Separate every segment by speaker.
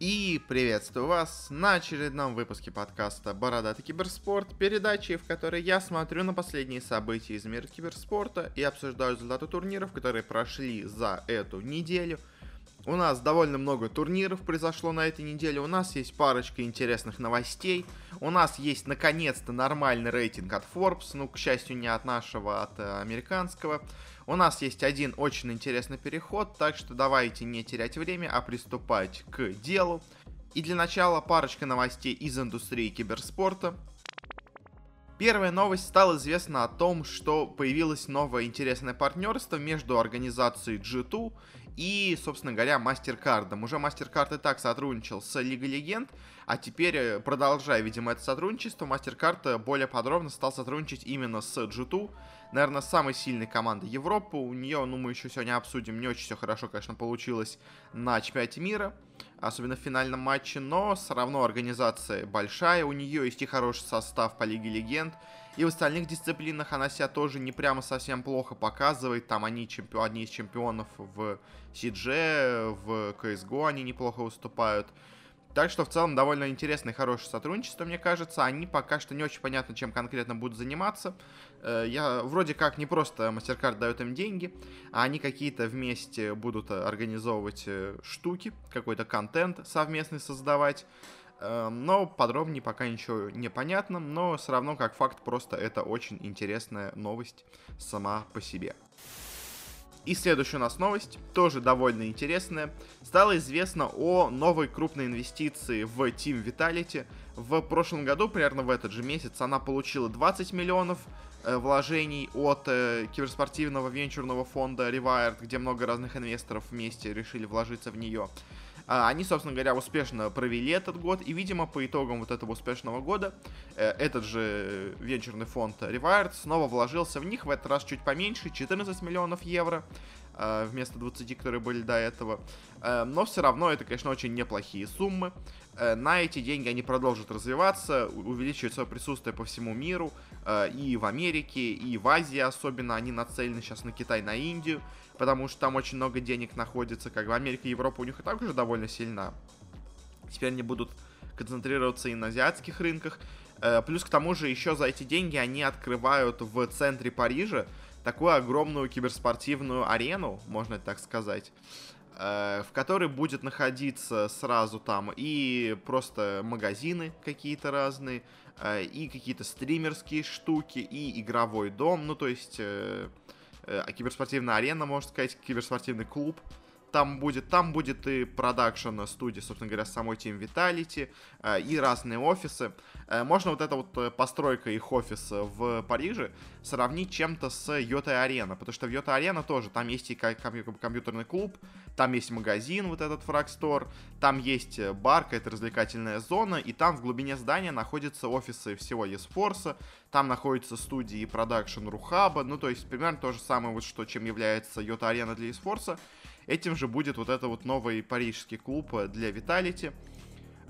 Speaker 1: И приветствую вас на очередном выпуске подкаста «Бородатый киберспорт», передачи, в которой я смотрю на последние события из мира киберспорта и обсуждаю результаты турниров, которые прошли за эту неделю. У нас довольно много турниров произошло на этой неделе, у нас есть парочка интересных новостей, у нас есть наконец-то нормальный рейтинг от Forbes, ну, к счастью, не от нашего, а от э, американского. У нас есть один очень интересный переход, так что давайте не терять время, а приступать к делу. И для начала парочка новостей из индустрии киберспорта. Первая новость стала известна о том, что появилось новое интересное партнерство между организацией G2 и, собственно говоря, MasterCard. Уже MasterCard и так сотрудничал с Лигой Легенд, а теперь, э, продолжая, видимо, это сотрудничество, MasterCard более подробно стал сотрудничать именно с G2, наверное, самой сильной команды Европы. У нее, ну, мы еще сегодня обсудим, не очень все хорошо, конечно, получилось на чемпионате мира, особенно в финальном матче, но все равно организация большая, у нее есть и хороший состав по Лиге Легенд, и в остальных дисциплинах она себя тоже не прямо совсем плохо показывает, там они чемпи... одни из чемпионов в CG, в CSGO они неплохо выступают, так что в целом довольно интересное и хорошее сотрудничество, мне кажется. Они пока что не очень понятно, чем конкретно будут заниматься. Э, я вроде как не просто MasterCard дает им деньги, а они какие-то вместе будут организовывать э, штуки, какой-то контент совместный создавать. Эм, но подробнее пока ничего не понятно, но все равно как факт просто это очень интересная новость сама по себе. И следующая у нас новость, тоже довольно интересная. Стало известно о новой крупной инвестиции в Team Vitality. В прошлом году, примерно в этот же месяц, она получила 20 миллионов э, вложений от э, киберспортивного венчурного фонда Rewired, где много разных инвесторов вместе решили вложиться в нее. А, они, собственно говоря, успешно провели этот год, и, видимо, по итогам вот этого успешного года э, этот же венчурный фонд Rewired снова вложился в них, в этот раз чуть поменьше, 14 миллионов евро, вместо 20, которые были до этого. Э, но все равно это, конечно, очень неплохие суммы. На эти деньги они продолжат развиваться, увеличивать свое присутствие по всему миру, и в Америке, и в Азии особенно. Они нацелены сейчас на Китай, на Индию потому что там очень много денег находится, как бы Америка и Европа у них и так уже довольно сильна. Теперь они будут концентрироваться и на азиатских рынках. Э, плюс к тому же еще за эти деньги они открывают в центре Парижа такую огромную киберспортивную арену, можно так сказать, э, в которой будет находиться сразу там и просто магазины какие-то разные, э, и какие-то стримерские штуки, и игровой дом, ну то есть Э, киберспортивная арена, можно сказать, киберспортивный клуб, там будет, там будет и продакшн студия, собственно говоря, самой Team Vitality, э, и разные офисы. Э, можно вот эта вот постройка их офиса в Париже сравнить чем-то с Йота Арена, потому что в Йота Арена тоже, там есть и компьютерный клуб, там есть магазин, вот этот фрагстор, там есть бар, какая-то развлекательная зона, и там в глубине здания находятся офисы всего eSports, там находятся студии продакшн Рухаба, ну то есть примерно то же самое, вот что, чем является Йота Арена для eSports, Этим же будет вот это вот новый парижский клуб э, для Виталити.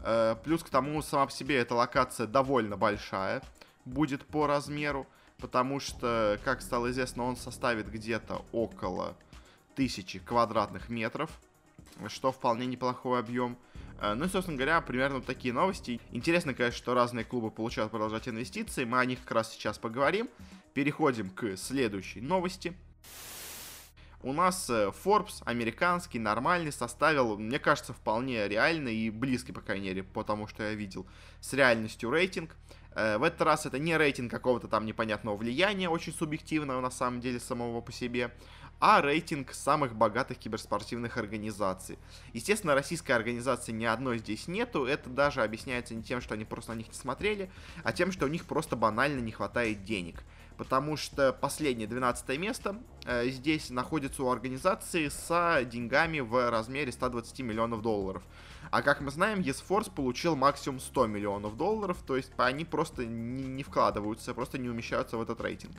Speaker 1: Э, плюс к тому, сама по себе эта локация довольно большая будет по размеру, потому что, как стало известно, он составит где-то около тысячи квадратных метров, что вполне неплохой объем. Э, ну и, собственно говоря, примерно такие новости. Интересно, конечно, что разные клубы получают продолжать инвестиции. Мы о них как раз сейчас поговорим. Переходим к следующей новости у нас э, Forbes американский, нормальный, составил, мне кажется, вполне реальный и близкий, по крайней мере, по тому, что я видел, с реальностью рейтинг. Э, в этот раз это не рейтинг какого-то там непонятного влияния, очень субъективного на самом деле самого по себе, а рейтинг самых богатых киберспортивных организаций. Естественно, российской организации ни одной здесь нету, это даже объясняется не тем, что они просто на них не смотрели, а тем, что у них просто банально не хватает денег потому что последнее 12 место э, здесь находится у организации с деньгами в размере 120 миллионов долларов. А как мы знаем, eSforce получил максимум 100 миллионов долларов, то есть они просто не, не вкладываются, просто не умещаются в этот рейтинг.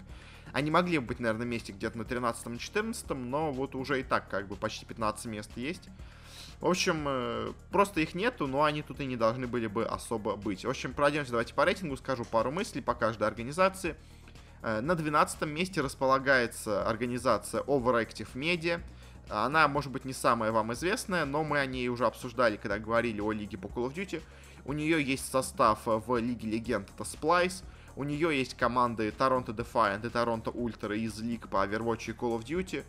Speaker 1: Они могли бы быть, наверное, месте где-то на 13-14, но вот уже и так как бы почти 15 мест есть. В общем, э, просто их нету, но они тут и не должны были бы особо быть. В общем, пройдемся давайте по рейтингу, скажу пару мыслей по каждой организации. Э, на 12 месте располагается организация Overactive Media. Она, может быть, не самая вам известная, но мы о ней уже обсуждали, когда говорили о лиге по Call of Duty. У нее есть состав в Лиге Легенд, это Splice. У нее есть команды Toronto Defiant и Toronto Ultra из лиг по Overwatch и Call of Duty.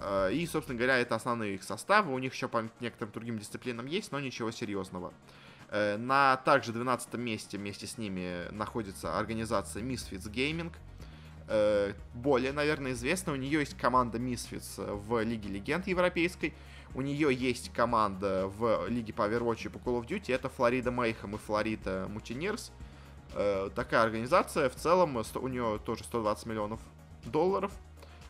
Speaker 1: Э, и, собственно говоря, это основные их составы. У них еще по некоторым другим дисциплинам есть, но ничего серьезного. Э, на также 12 месте вместе с ними находится организация Misfits Gaming. Э, более, наверное, известна. У нее есть команда Misfits в Лиге Легенд европейской. У нее есть команда в Лиге по Overwatch и по Call of Duty. Это Флорида Мейхам и Флорида Мутинирс. Такая организация. В целом у нее тоже 120 миллионов долларов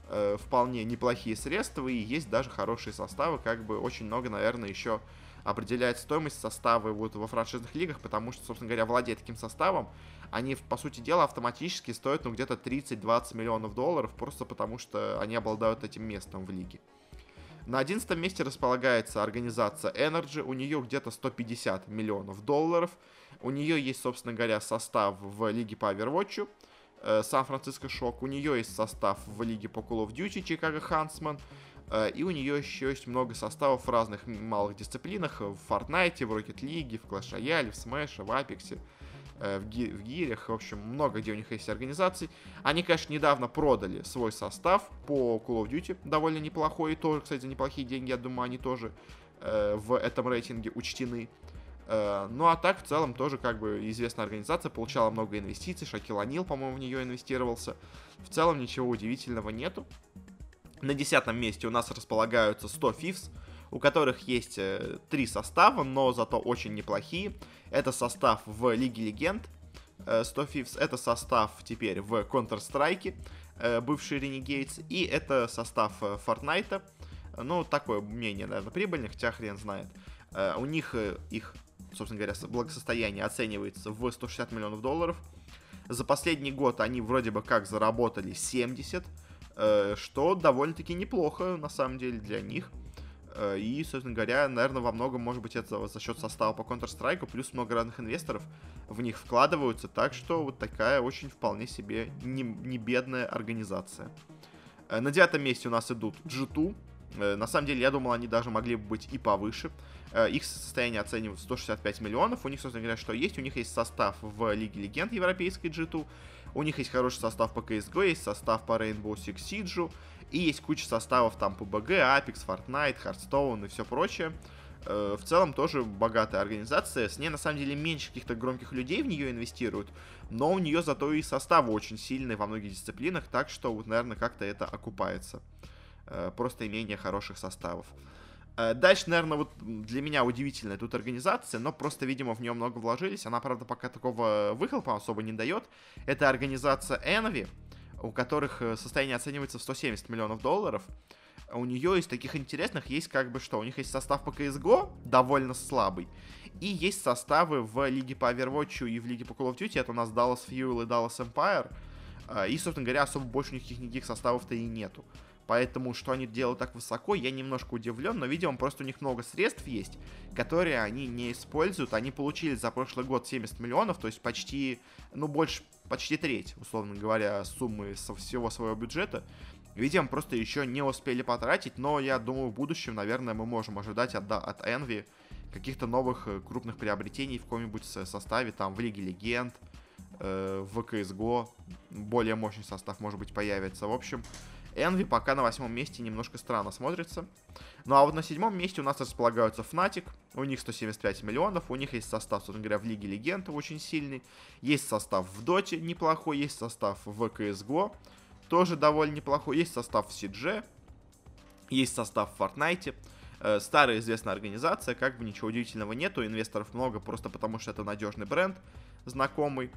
Speaker 1: э, вполне неплохие средства, и есть даже хорошие составы, как бы очень много, наверное, еще определяет стоимость состава вот во франшизных лигах, потому что, собственно говоря, владея таким составом, они, по сути дела, автоматически стоят, ну, где-то 30-20 миллионов долларов, просто потому что они обладают этим местом в лиге. На 11 месте располагается организация Energy, у нее где-то 150 миллионов долларов, у нее есть, собственно говоря, состав в лиге по Overwatch, Э, Сан-Франциско Шок. У нее есть состав в лиге по Call of Duty Чикаго Хансман. Э, и у нее еще есть много составов в разных малых дисциплинах. В Fortnite, в Rocket League, в Clash Royale, в Smash, в Apex, в, ги в гирях. В общем, много где у них есть организаций. Они, конечно, недавно продали свой состав по Call of Duty. Довольно неплохой. Тоже, кстати, за неплохие деньги, я думаю, они тоже в этом рейтинге учтены. Э, ну а так, в целом, тоже как бы известная организация, получала много инвестиций, Шакил Анил, по-моему, в нее инвестировался. В целом ничего удивительного нету. На десятом месте у нас располагаются 100 Fifths, у которых есть э, три состава, но зато очень неплохие. Это состав в Лиге Легенд, 100 э, Fifths, это состав теперь в Counter-Strike, бывший Renegades, и это состав Fortnite. Ну, такое мнение, наверное, прибыльное, хотя хрен знает. У них их собственно говоря, благосостояние оценивается в 160 миллионов долларов. За последний год они вроде бы как заработали 70, э, что довольно-таки неплохо, на самом деле, для них. Э, и, собственно говоря, наверное, во многом, может быть, это за счет состава по Counter-Strike, плюс много разных инвесторов в них вкладываются, так что вот такая очень вполне себе не, не бедная организация. Э, на девятом месте у нас идут G2. На самом деле, я думал, они даже могли бы быть и повыше. Э, их состояние оценивают 165 миллионов. У них, собственно говоря, что есть? У них есть состав в Лиге Легенд европейской G2. У них есть хороший состав по CSGO, есть состав по Rainbow Six Siege. И есть куча составов там по BG, Apex, Fortnite, Hearthstone и все прочее. Э, в целом тоже богатая организация. С ней на самом деле меньше каких-то громких людей в нее инвестируют. Но у нее зато и составы очень сильные во многих дисциплинах. Так что, вот, наверное, как-то это окупается. Э, просто имение хороших составов. Э, дальше, наверное, вот для меня удивительная тут организация, но просто, видимо, в нее много вложились. Она, правда, пока такого выхлопа особо не дает. Это организация Envy, у которых э, состояние оценивается в 170 миллионов долларов. У нее из таких интересных есть как бы что? У них есть состав по CSGO, довольно слабый. И есть составы в Лиге по Overwatch и в Лиге по Call of Duty. Это у нас Dallas Fuel и Dallas Empire. Э, и, собственно говоря, особо больше у них никаких составов-то и нету. Поэтому, что они делают так высоко, я немножко удивлен, но, видимо, просто у них много средств есть, которые они не используют. Они получили за прошлый год 70 миллионов, то есть почти, ну, больше, почти треть, условно говоря, суммы со всего своего бюджета. Видимо, просто еще не успели потратить, но я думаю, в будущем, наверное, мы можем ожидать от, от Envy каких-то новых э, крупных приобретений в каком-нибудь составе, там, в Лиге Легенд, э, в CSGO, более мощный состав, может быть, появится. В общем, Envy пока на восьмом месте немножко странно смотрится. Ну а вот на седьмом месте у нас располагаются Fnatic. У них 175 миллионов. У них есть состав, собственно говоря, в Лиге Легенд очень сильный. Есть состав в Доте неплохой. Есть состав в CSGO. Тоже довольно неплохой. Есть состав в CG. Есть состав в Fortnite. Э, старая известная организация, как бы ничего удивительного нету. Инвесторов много просто потому, что это надежный бренд, знакомый.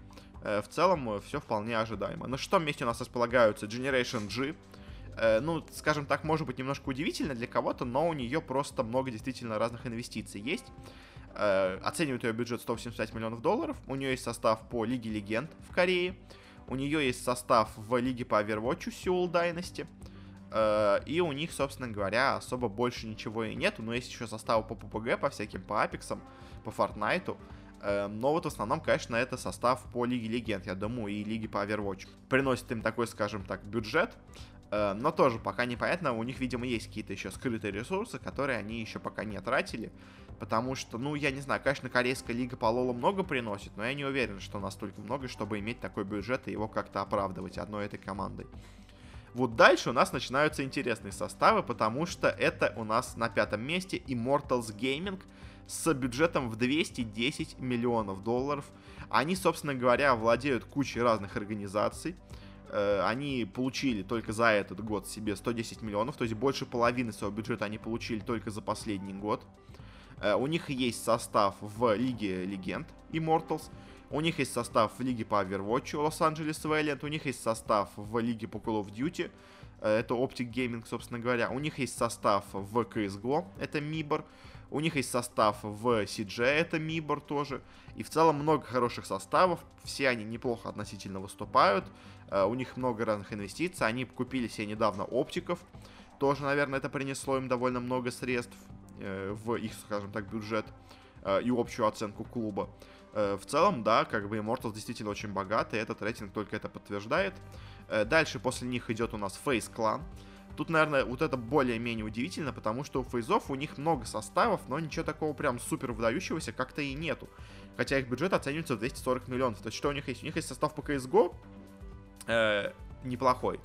Speaker 1: Э, в целом э, все вполне ожидаемо. На шестом месте у нас располагаются Generation G. Э, ну, скажем так, может быть немножко удивительно для кого-то, но у нее просто много действительно разных инвестиций есть. Э, оценивают ее бюджет 185 миллионов долларов. У нее есть состав по Лиге Легенд в Корее. У нее есть состав в Лиге по Overwatch Seoul Dynasty. Э, и у них, собственно говоря, особо больше ничего и нету. Но есть еще составы по PPG, по всяким, по Апексам, по Fortnite. Но вот в основном, конечно, это состав по Лиге Легенд, я думаю, и Лиге по Overwatch. Приносит им такой, скажем так, бюджет. Э, но тоже пока непонятно, у них, видимо, есть какие-то еще скрытые ресурсы, которые они еще пока не тратили. Потому что, ну, я не знаю, конечно, корейская лига по Лолу много приносит, но я не уверен, что настолько много, чтобы иметь такой бюджет и его как-то оправдывать одной этой командой. Вот дальше у нас начинаются интересные составы, потому что это у нас на пятом месте Immortals Gaming с бюджетом в 210 миллионов долларов. Они, собственно говоря, владеют кучей разных организаций. Э, они получили только за этот год себе 110 миллионов, то есть больше половины своего бюджета они получили только за последний год. Э, у них есть состав в Лиге Легенд Immortals, у них есть состав в Лиге по Overwatch Лос-Анджелес Valiant, у них есть состав в Лиге по Call of Duty, э, это Optic Gaming, собственно говоря. У них есть состав в CSGO, это Mibor. У них есть состав в CG, это Mibor тоже. И в целом много хороших составов, все они неплохо относительно выступают. Э, у них много разных инвестиций, они купили себе недавно оптиков. Тоже, наверное, это принесло им довольно много средств э, в их, скажем так, бюджет э, и общую оценку клуба. В целом, да, как бы Immortals действительно очень богатый, этот рейтинг только это подтверждает. Дальше после них идет у нас Face Clan. Тут, наверное, вот это более-менее удивительно, потому что у фейзов у них много составов, но ничего такого прям супер выдающегося как-то и нету. Хотя их бюджет оценивается в 240 миллионов. То есть что у них есть? У них есть состав по CSGO, э, неплохой.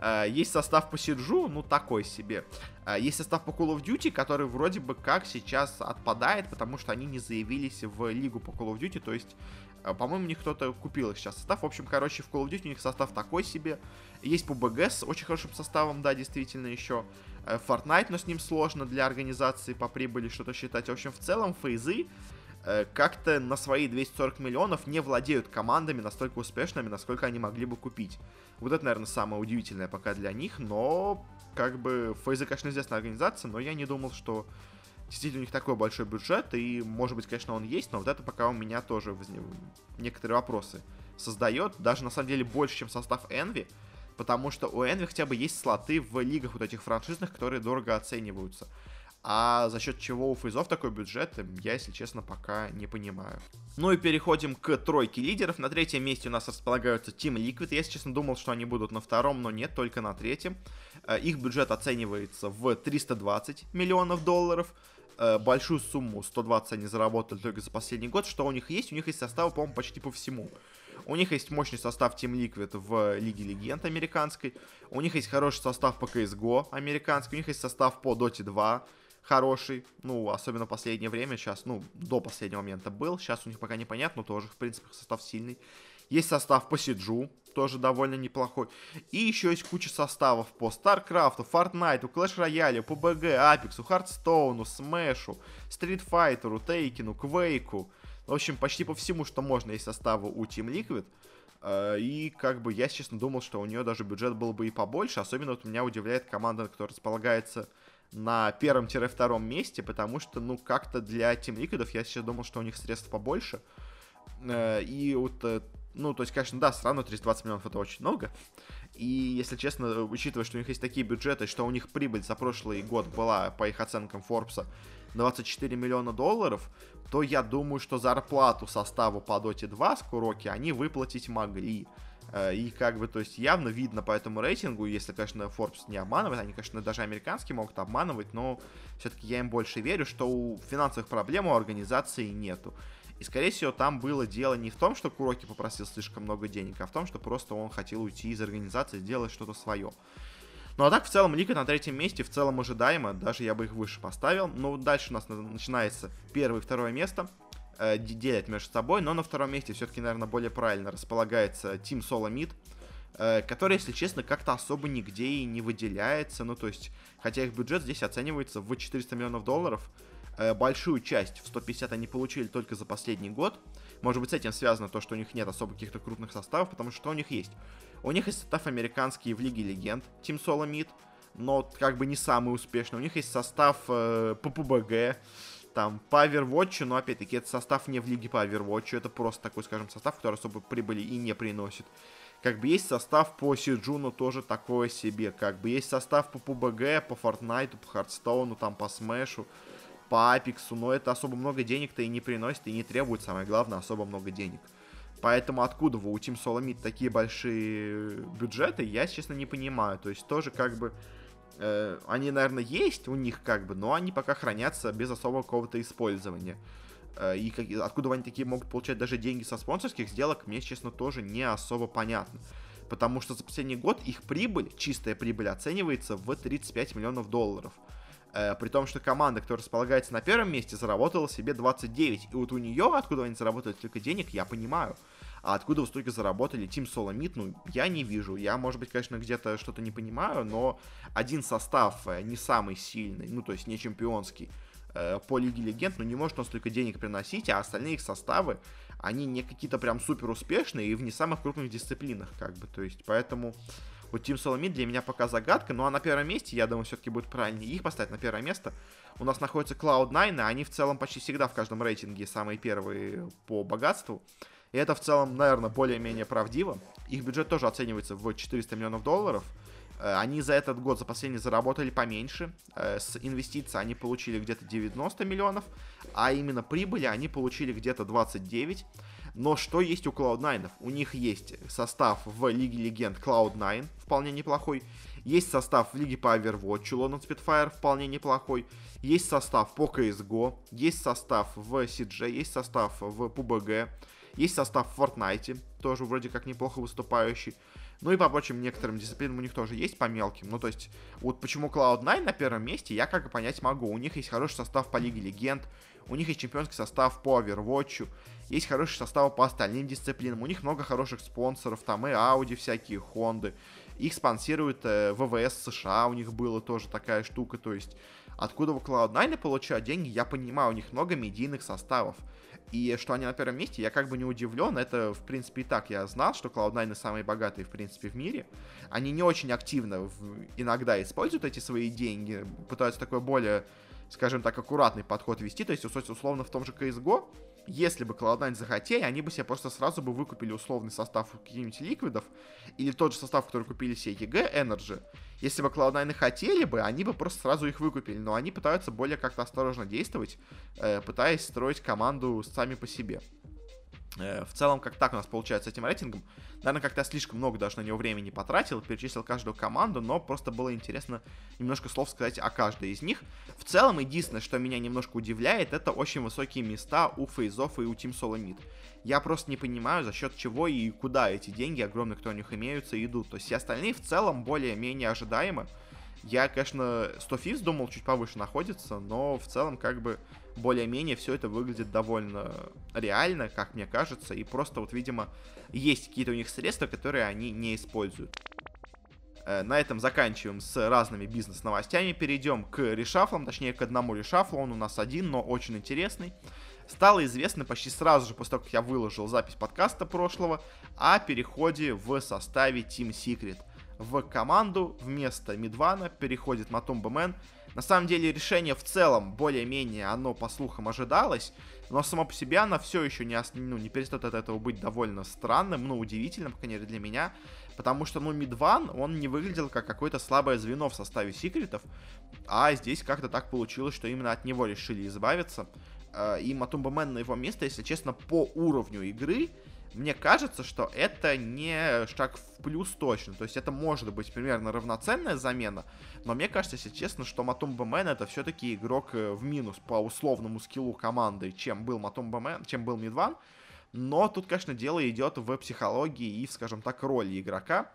Speaker 1: Э, есть состав по Сиджу, ну такой себе. Э, есть состав по Call of Duty, который вроде бы как сейчас отпадает, потому что они не заявились в лигу по Call of Duty, то есть, по-моему, у них кто-то купил их сейчас состав. В общем, короче, в Call of Duty у них состав такой себе. Есть БГ с очень хорошим составом, да, действительно, еще. Fortnite, но с ним сложно для организации по прибыли что-то считать. В общем, в целом, фейзы Э, как-то на свои 240 миллионов не владеют командами настолько успешными, насколько они могли бы купить. Вот это, наверное, самое удивительное пока для них, но как бы Фейза, конечно, известная организация, но я не думал, что действительно у них такой большой бюджет, и, может быть, конечно, он есть, но вот это пока у меня тоже некоторые вопросы создает, даже на самом деле больше, чем состав Envy, потому что у Envy хотя бы есть слоты в лигах вот этих франшизных, которые дорого оцениваются. А за счет чего у фейзов такой бюджет, я, если честно, пока не понимаю. Ну и переходим к тройке лидеров. На третьем месте у нас располагаются Team Liquid. Я, если честно, думал, что они будут на втором, но нет, только на третьем. Э, их бюджет оценивается в 320 миллионов долларов. Э, большую сумму, 120 они заработали только за последний год. Что у них есть? У них есть составы, по-моему, почти по всему. У них есть мощный состав Team Liquid в Лиге Легенд американской. У них есть хороший состав по CSGO американский. У них есть состав по Dota 2 хороший, ну, особенно в последнее время, сейчас, ну, до последнего момента был, сейчас у них пока непонятно, тоже, в принципе, состав сильный. Есть состав по Сиджу, тоже довольно неплохой. И еще есть куча составов по StarCraft, Fortnite, Clash Royale, PUBG, Apex, Hearthstone, Smash, Street Fighter, Taken, Quake. В общем, почти по всему, что можно, есть составы у Team Liquid. Э, и как бы я, честно, думал, что у нее даже бюджет был бы и побольше. Особенно вот меня удивляет команда, которая располагается на первом-втором месте, потому что, ну, как-то для Team Liquid я сейчас думал, что у них средств побольше. Э, и вот, э, ну, то есть, конечно, да, странно, 320 миллионов это очень много. И, если честно, учитывая, что у них есть такие бюджеты, что у них прибыль за прошлый год была, по их оценкам Форбса, 24 миллиона долларов, то я думаю, что зарплату составу по Dota 2 с Куроки они выплатить могли. Э, и как бы, то есть явно видно по этому рейтингу, если, конечно, Forbes не обманывает, они, конечно, даже американские могут обманывать, но все-таки я им больше верю, что у финансовых проблем у организации нету. И, скорее всего, там было дело не в том, что Куроки попросил слишком много денег, а в том, что просто он хотел уйти из организации, сделать что-то свое. Ну а так, в целом, Лика на третьем месте, в целом ожидаемо, даже я бы их выше поставил. Но дальше у нас начинается первое и второе место э, делят между собой, но на втором месте все-таки, наверное, более правильно располагается Team Solo Mid, э, который, если честно, как-то особо нигде и не выделяется, ну, то есть, хотя их бюджет здесь оценивается в 400 миллионов долларов, большую часть в 150 они получили только за последний год, может быть, с этим связано то, что у них нет особо каких-то крупных составов, потому что у них есть? У них есть состав американский в Лиге Легенд, Solo Mid, но как бы не самый успешный. У них есть состав э, PUBG, там по Overwatch, но опять-таки это состав не в лиге по Overwatch, это просто такой, скажем, состав, который особо прибыли и не приносит. Как бы есть состав по Сиджуну тоже такое себе, как бы есть состав по PUBG, по Fortnite, по Hearthstone, там по Смешу, по Апексу, но это особо много денег-то и не приносит, и не требует, самое главное, особо много денег. Поэтому откуда у Team Solomid такие большие бюджеты, я, честно, не понимаю. То есть тоже как бы э, они, наверное, есть у них как бы, но они пока хранятся без особого какого-то использования. Э, и как, откуда они такие могут получать даже деньги со спонсорских сделок, мне, честно, тоже не особо понятно. Потому что за последний год их прибыль, чистая прибыль, оценивается в 35 миллионов долларов. Э, при том, что команда, которая располагается на первом месте, заработала себе 29. И вот у нее, откуда они заработали столько денег, я понимаю. А откуда вы столько заработали Team Solomid, ну, я не вижу. Я, может быть, конечно, где-то что-то не понимаю, но один состав э, не самый сильный, ну, то есть не чемпионский, э, по Лиге Легенд, ну, не может он столько денег приносить, а остальные их составы, они не какие-то прям супер успешные и в не самых крупных дисциплинах, как бы, то есть, поэтому... Вот Team Solomid для меня пока загадка, ну а на первом месте, я думаю, все-таки будет правильнее их поставить на первое место. У нас находится Cloud9, и они в целом почти всегда в каждом рейтинге самые первые по богатству. И это в целом, наверное, более-менее правдиво. Их бюджет тоже оценивается в 400 миллионов долларов. Э, они за этот год, за последний, заработали поменьше. Э, с инвестиций они получили где-то 90 миллионов, а именно прибыли они получили где-то 29. Но что есть у Cloud9? У них есть состав в Лиге Легенд Cloud9, вполне неплохой. Есть состав в Лиге по Overwatch, London Spitfire, вполне неплохой. Есть состав по CSGO, есть состав в CG, есть состав в PUBG. Есть состав в Fortnite, тоже вроде как неплохо выступающий. Ну и по прочим некоторым дисциплинам у них тоже есть по мелким. Ну то есть, вот почему Cloud9 на первом месте, я как бы понять могу. У них есть хороший состав по Лиге Легенд, у них есть чемпионский состав по Overwatch, есть хороший состав по остальным дисциплинам, у них много хороших спонсоров, там и Audi всякие, Honda. Их спонсирует э, ВВС США, у них было тоже такая штука, то есть откуда у Cloud9 получают деньги, я понимаю, у них много медийных составов. И что они на первом месте, я как бы не удивлен. Это, в принципе, и так я знал, что Cloud9 самые богатые, в принципе, в мире. Они не очень активно в... иногда используют эти свои деньги, пытаются такой более, скажем так, аккуратный подход вести. То есть, условно, в том же CSGO если бы Cloud9 захотели, они бы себе просто сразу бы выкупили условный состав каких-нибудь ликвидов, или тот же состав, который купили себе EG Energy. Если бы Cloud9 хотели бы, они бы просто сразу их выкупили, но они пытаются более как-то осторожно действовать, э, пытаясь строить команду сами по себе. Э, в целом, как так у нас получается с этим рейтингом. Наверное, как-то слишком много даже на него времени потратил, перечислил каждую команду, но просто было интересно немножко слов сказать о каждой из них. В целом, единственное, что меня немножко удивляет, это очень высокие места у Фейзов и у Team Solomid. Я просто не понимаю, за счет чего и куда эти деньги, огромные, кто у них имеются, идут. То есть все остальные в целом более-менее ожидаемы. Я, конечно, 100 физ думал чуть повыше находится, но в целом как бы более-менее все это выглядит довольно реально, как мне кажется, и просто вот, видимо, есть какие-то у них средства, которые они не используют. Э, на этом заканчиваем с разными бизнес-новостями. Перейдем к решафлам, точнее к одному решафлу. Он у нас один, но очень интересный. Стало известно почти сразу же после того, как я выложил запись подкаста прошлого, о переходе в составе Team Secret. В команду вместо Мидвана переходит Матумба Мэн, на самом деле решение в целом более-менее оно по слухам ожидалось, но само по себе оно все еще не, ну, не перестает от этого быть довольно странным, ну, удивительным, по крайней мере, для меня. Потому что, ну, MidOne, он не выглядел как какое-то слабое звено в составе секретов, а здесь как-то так получилось, что именно от него решили избавиться. Э, и MATUMBAMAN на его место, если честно, по уровню игры мне кажется, что это не шаг в плюс точно. То есть это может быть примерно равноценная замена. Но мне кажется, если честно, что MATUMBAMAN это все-таки игрок э, в минус по условному скиллу команды, чем был MATUMBAMAN, чем был MidOne. Но тут, конечно, дело идет в психологии и, скажем так, роли игрока.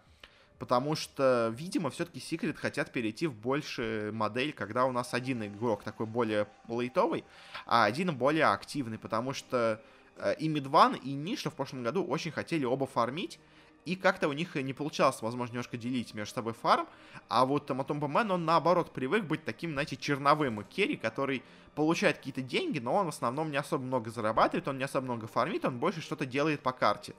Speaker 1: Потому что, видимо, все-таки Secret хотят перейти в большую модель, когда у нас один игрок такой более лейтовый, а один более активный. Потому что и Мидван, и Ниша в прошлом году очень хотели оба фармить, и как-то у них не получалось, возможно, немножко делить между собой фарм, а вот Матомба Мэн, он наоборот привык быть таким, знаете, черновым. Керри, который получает какие-то деньги, но он в основном не особо много зарабатывает, он не особо много фармит, он больше что-то делает по карте.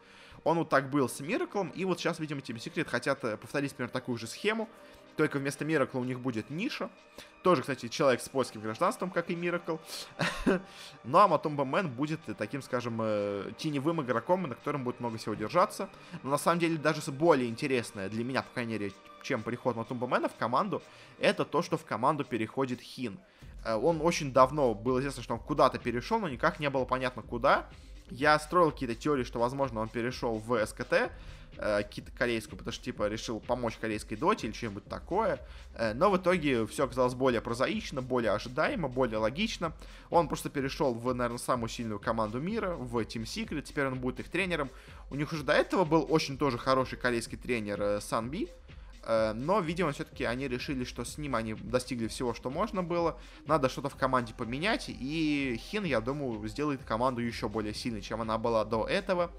Speaker 1: Он вот так был с Мираклом, и вот сейчас, видимо, Team Secret хотят э, повторить, например, такую же схему, только вместо Миракла у них будет Ниша. Тоже, кстати, человек с польским гражданством, как и Миракл. ну а Матумба Мэн будет таким, скажем, э, теневым игроком, на котором будет много всего держаться. Но на самом деле даже более интересное для меня, по крайней мере, чем переход Матумба Мэна в команду, это то, что в команду переходит Хин. Э, он очень давно было известно, что он куда-то перешел, но никак не было понятно куда. Я строил какие-то теории, что, возможно, он перешел в СКТ, э, корейскую, потому что, типа, решил помочь корейской доте или что-нибудь такое. Э, но в итоге все оказалось более прозаично, более ожидаемо, более логично. Он просто перешел в, наверное, самую сильную команду мира, в Team Secret. Теперь он будет их тренером. У них уже до этого был очень тоже хороший корейский тренер э, Санби. Э, но, видимо, все-таки они решили, что с ним они достигли всего, что можно было. Надо что-то в команде поменять. И Хин, я думаю, сделает команду еще более сильной, чем она была до этого.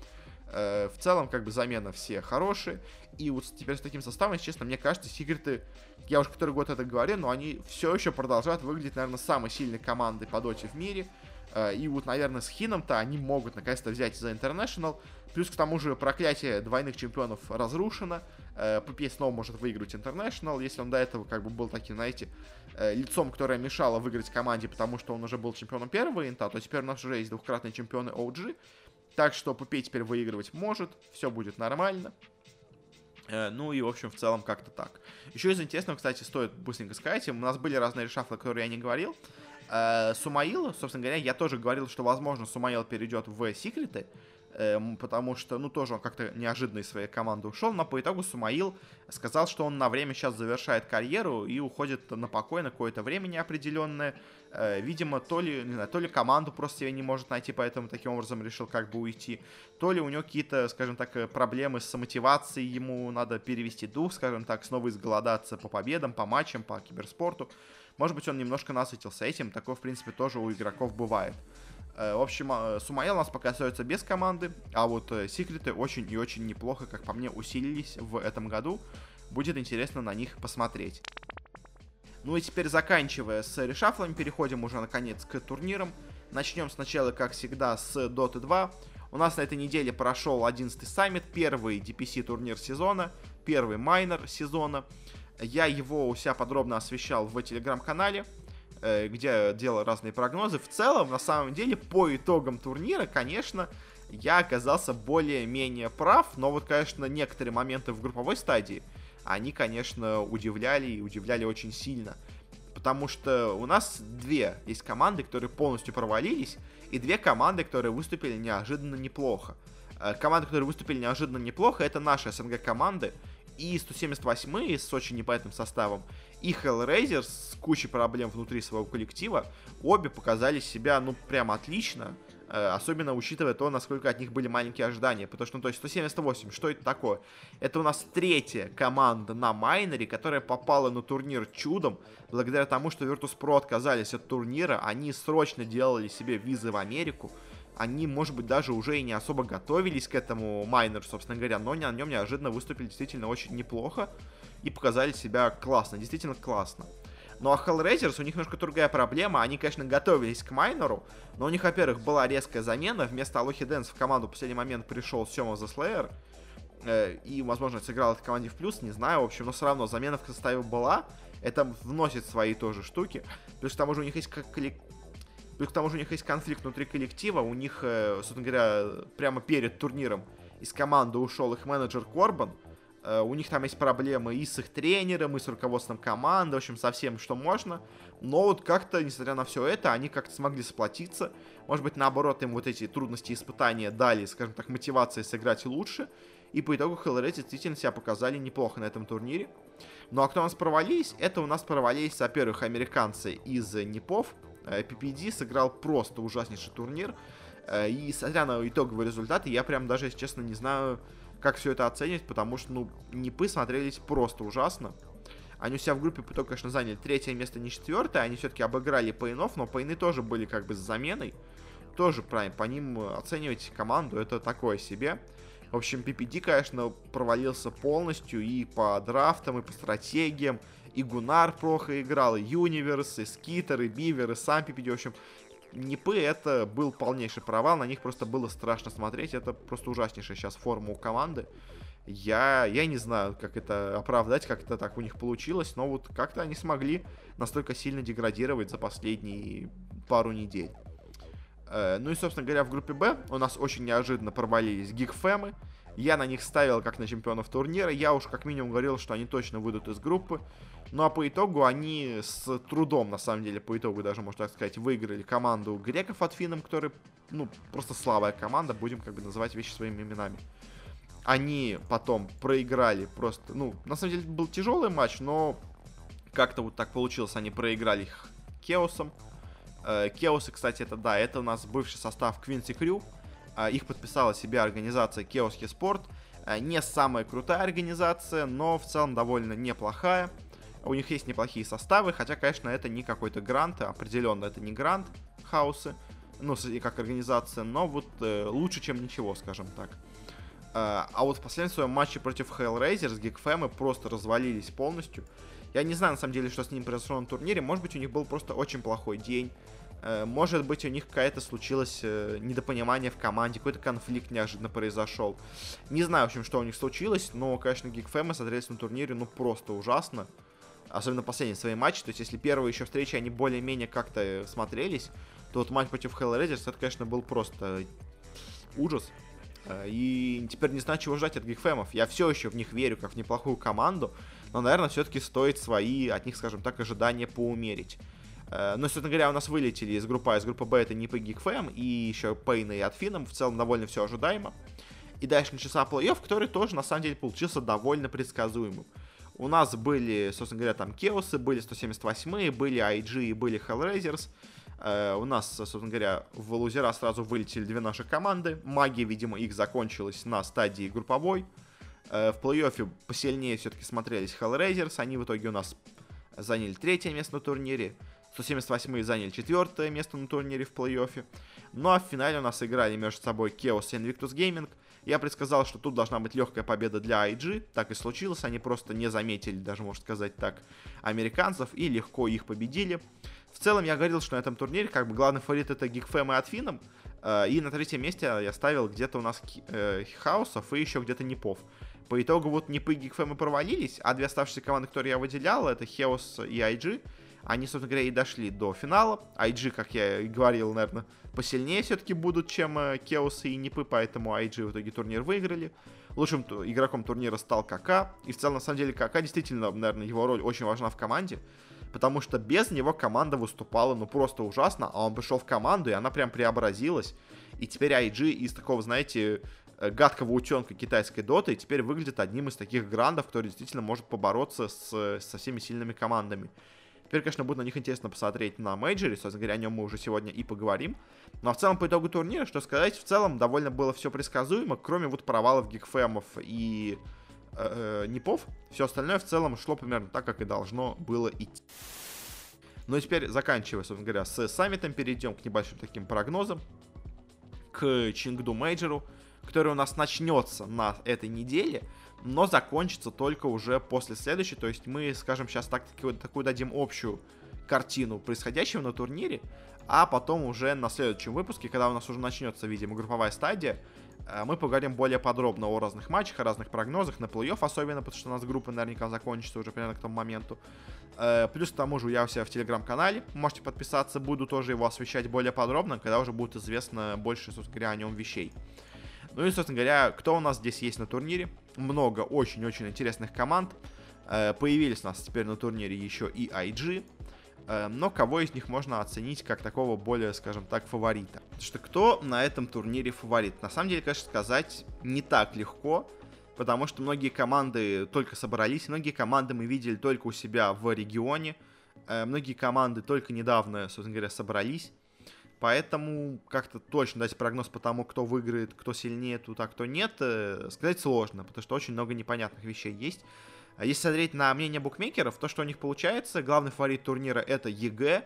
Speaker 1: Э, в целом, как бы, замена все хорошие. И вот теперь с таким составом, честно, мне кажется, секреты, я уже который год это говорю, но они все еще продолжают выглядеть, наверное, самой сильной командой по доте в мире. Э, и вот, наверное, с Хином-то они могут наконец-то взять за International. Плюс к тому же проклятие двойных чемпионов разрушено. ПП снова может выиграть International, если он до этого как бы был таким, знаете, э, лицом, которое мешало выиграть команде, потому что он уже был чемпионом первого инта, то теперь у нас уже есть двухкратные чемпионы OG. Так что ПП теперь выигрывать может, все будет нормально. Э, ну и, в общем, в целом как-то так. Еще из интересного, кстати, стоит быстренько сказать, у нас были разные решафлы, которые я не говорил. Э, Сумаил, собственно говоря, я тоже говорил, что, возможно, Сумаил перейдет в секреты, потому что, ну, тоже он как-то неожиданно из своей команды ушел, но по итогу Сумаил сказал, что он на время сейчас завершает карьеру и уходит на покой на какое-то время неопределенное. Э, видимо, то ли, не знаю, то ли команду просто себе не может найти, поэтому таким образом решил как бы уйти, то ли у него какие-то, скажем так, э, проблемы с мотивацией, ему надо перевести дух, скажем так, снова изголодаться по победам, по матчам, по киберспорту. Может быть, он немножко насытился этим, такое, в принципе, тоже у игроков бывает. Э, в общем, э, Сумаил у нас пока остается без команды, а вот э, секреты очень и очень неплохо, как по мне, усилились в этом году. Будет интересно на них посмотреть. Ну и теперь заканчивая с решафлами, переходим уже наконец к турнирам. Начнем сначала, как всегда, с Dota 2. У нас на этой неделе прошел 11 саммит, первый DPC турнир сезона, первый майнер сезона. Я его у себя подробно освещал в телеграм-канале. Э, где делал разные прогнозы. В целом, на самом деле, по итогам турнира, конечно, я оказался более-менее прав, но вот, конечно, некоторые моменты в групповой стадии, они, конечно, удивляли и удивляли очень сильно. Потому что у нас две есть команды, которые полностью провалились, и две команды, которые выступили неожиданно неплохо. Э, команды, которые выступили неожиданно неплохо, это наши СНГ команды, и 178 с очень непонятным составом, и Hellraiser с кучей проблем внутри своего коллектива, обе показали себя, ну, прям отлично, э, особенно учитывая то, насколько от них были маленькие ожидания, потому что, ну, то есть 178, что это такое? Это у нас третья команда на майнере, которая попала на турнир чудом, благодаря тому, что Virtus.pro отказались от турнира, они срочно делали себе визы в Америку, они, может быть, даже уже и не особо готовились к этому майнеру, собственно говоря, но на нем неожиданно выступили действительно очень неплохо и показали себя классно, действительно классно. Ну а Hellraisers, у них немножко другая проблема. Они, конечно, готовились к майнеру, но у них, во-первых, была резкая замена. Вместо Алохи Дэнс в команду в последний момент пришел Сема The Slayer. Э, и, возможно, сыграл этой команде в плюс, не знаю, в общем, но все равно замена в составе была. Это вносит свои тоже штуки. Плюс к тому же у них есть как Плюс к тому же у них есть конфликт внутри коллектива. У них, э, собственно говоря, прямо перед турниром из команды ушел их менеджер Корбан. Э, у них там есть проблемы и с их тренером, и с руководством команды, в общем, со всем, что можно. Но вот как-то, несмотря на все это, они как-то смогли сплотиться. Может быть, наоборот, им вот эти трудности и испытания дали, скажем так, мотивации сыграть лучше. И по итогу Hellraise действительно себя показали неплохо на этом турнире. Ну а кто у нас провалились? Это у нас провалились, во-первых, американцы из Непов, PPD сыграл просто ужаснейший турнир. Э, и смотря на итоговые результаты, я прям даже, если честно, не знаю, как все это оценить, потому что, ну, Непы смотрелись просто ужасно. Они у себя в группе по итогу, конечно, заняли третье место, не четвертое. Они все-таки обыграли Пейнов, но Пейны тоже были как бы с заменой. Тоже, правильно, по ним оценивать команду, это такое себе. В общем, PPD, конечно, провалился полностью и по драфтам, и по стратегиям, и Гунар плохо играл, и Юниверс, и Скитер, и Бивер, и сам PPD. В общем, Непы это был полнейший провал, на них просто было страшно смотреть. Это просто ужаснейшая сейчас форма у команды. Я, я не знаю, как это оправдать, как это так у них получилось, но вот как-то они смогли настолько сильно деградировать за последние пару недель. Э, ну и, собственно говоря, в группе Б у нас очень неожиданно провалились гигфемы. Я на них ставил как на чемпионов турнира. Я уж как минимум говорил, что они точно выйдут из группы. Ну а по итогу они с трудом, на самом деле, по итогу даже, можно так сказать, выиграли команду греков от финном, которые, ну, просто слабая команда, будем как бы называть вещи своими именами. Они потом проиграли просто, ну, на самом деле был тяжелый матч, но как-то вот так получилось, они проиграли их Кеосом. Э, Кеосы, кстати, это да, это у нас бывший состав Квинси Крю. Э, их подписала себе организация Кеоски Спорт. Э, не самая крутая организация, но в целом довольно неплохая. У них есть неплохие составы, хотя, конечно, это не какой-то грант, определенно это не грант хаусы, ну, как организация, но вот э, лучше, чем ничего, скажем так. Э, а вот в последнем своем матче против Hellraisers Geekfam просто развалились полностью. Я не знаю, на самом деле, что с ним произошло на турнире. Может быть, у них был просто очень плохой день. Э, может быть, у них какая-то случилось э, недопонимание в команде, какой-то конфликт неожиданно произошел. Не знаю, в общем, что у них случилось, но, конечно, Geekfam смотрелись на турнире, ну, просто ужасно особенно последние свои матчи, то есть если первые еще встречи, они более-менее как-то смотрелись, то вот матч против Hellraisers, это, конечно, был просто ужас. Э, и теперь не знаю, чего ждать от гигфемов. Я все еще в них верю, как в неплохую команду, но, наверное, все-таки стоит свои, от них, скажем так, ожидания поумерить. Э, но, собственно говоря, у нас вылетели из группы А, из группы Б это по Geekfam и еще Пейна и Атфином. В целом довольно все ожидаемо. И дальше начался плей-офф, который тоже, на самом деле, получился довольно предсказуемым. У нас были, собственно говоря, там Кеосы, были 178 были IG и были Hellraisers. Uh, у нас, собственно говоря, в лузера сразу вылетели две наши команды. Магия, видимо, их закончилась на стадии групповой. Uh, в плей-оффе посильнее все-таки смотрелись Hellraisers. Они в итоге у нас заняли третье место на турнире. 178 заняли четвертое место на турнире в плей-оффе. Ну а в финале у нас играли между собой Chaos и Invictus Gaming. Я предсказал, что тут должна быть легкая победа для IG. Так и случилось. Они просто не заметили, даже можно сказать так, американцев и легко их победили. В целом я говорил, что на этом турнире как бы главный фаворит это Geekfam и Атфином. Э, и на третьем месте я ставил где-то у нас э, Хаусов и еще где-то Непов. По итогу вот Непы и Geekfam провалились, а две оставшиеся команды, которые я выделял, это Хеос и IG. Они, собственно говоря, и дошли до финала. IG, как я и говорил, наверное, посильнее все-таки будут, чем э, Кеосы и Нипы, поэтому IG в итоге турнир выиграли. Лучшим игроком турнира стал КК. И в целом, на самом деле, КК действительно, наверное, его роль очень важна в команде. Потому что без него команда выступала, ну, просто ужасно. А он пришел в команду, и она прям преобразилась. И теперь IG из такого, знаете, э, гадкого утенка китайской доты теперь выглядит одним из таких грандов, который действительно может побороться с, со всеми сильными командами. Теперь, конечно, будет на них интересно посмотреть на мейджоре, собственно говоря, о нем мы уже сегодня и поговорим. Но в целом, по итогу турнира, что сказать, в целом довольно было все предсказуемо, кроме вот провалов гигфемов и э, э, Непов. Все остальное в целом шло примерно так, как и должно было идти. Ну и теперь, заканчивая, собственно говоря, с саммитом, перейдем к небольшим таким прогнозам. К Чингду Мейджору, который у нас начнется на этой неделе но закончится только уже после следующей. То есть мы, скажем, сейчас так, такую дадим общую картину происходящего на турнире, а потом уже на следующем выпуске, когда у нас уже начнется, видимо, групповая стадия, э, мы поговорим более подробно о разных матчах, о разных прогнозах, на плей-офф особенно, потому что у нас группа наверняка закончится уже примерно к тому моменту. Э, плюс к тому же я у себя в телеграм-канале, можете подписаться, буду тоже его освещать более подробно, когда уже будет известно больше, собственно говоря, о нем вещей. Ну и, собственно говоря, кто у нас здесь есть на турнире? Много очень-очень интересных команд. Э, появились у нас теперь на турнире еще и IG. Э, но кого из них можно оценить как такого более, скажем так, фаворита? Что кто на этом турнире фаворит? На самом деле, конечно, сказать не так легко, потому что многие команды только собрались, многие команды мы видели только у себя в регионе, э, многие команды только недавно, собственно говоря, собрались. Поэтому как-то точно дать прогноз по тому, кто выиграет, кто сильнее тут, а кто нет, э, сказать сложно, потому что очень много непонятных вещей есть. А если смотреть на мнение букмекеров, то, что у них получается, главный фаворит турнира это EG.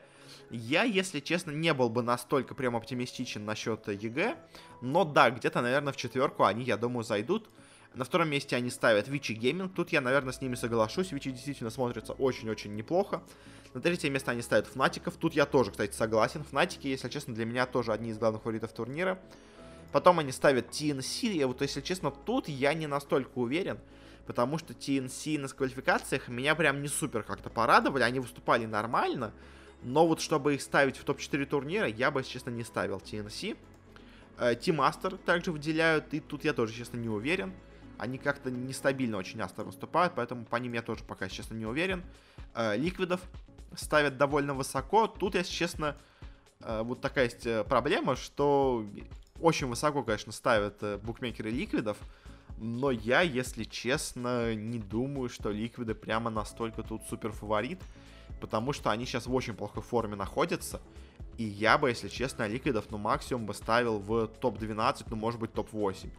Speaker 1: Я, если честно, не был бы настолько прям оптимистичен насчет EG, но да, где-то, наверное, в четверку они, я думаю, зайдут. На втором месте они ставят Vici Gaming. Тут я, наверное, с ними соглашусь. Vici действительно смотрится очень-очень неплохо. На третье место они ставят Фнатиков. Тут я тоже, кстати, согласен. Фнатики, если честно, для меня тоже одни из главных фаворитов турнира. Потом они ставят TNC. И вот, если честно, тут я не настолько уверен. Потому что TNC на квалификациях меня прям не супер как-то порадовали. Они выступали нормально. Но вот чтобы их ставить в топ-4 турнира, я бы, если честно, не ставил TNC. Team Aster также выделяют, и тут я тоже, честно, не уверен. Они как-то нестабильно очень Астер выступают, поэтому по ним я тоже пока, честно, не уверен. Ликвидов ставят довольно высоко. Тут, если честно, вот такая есть проблема, что очень высоко, конечно, ставят букмекеры ликвидов, но я, если честно, не думаю, что ликвиды прямо настолько тут супер фаворит, потому что они сейчас в очень плохой форме находятся. И я бы, если честно, ликвидов, ну, максимум бы ставил в топ-12, ну, может быть, топ-8.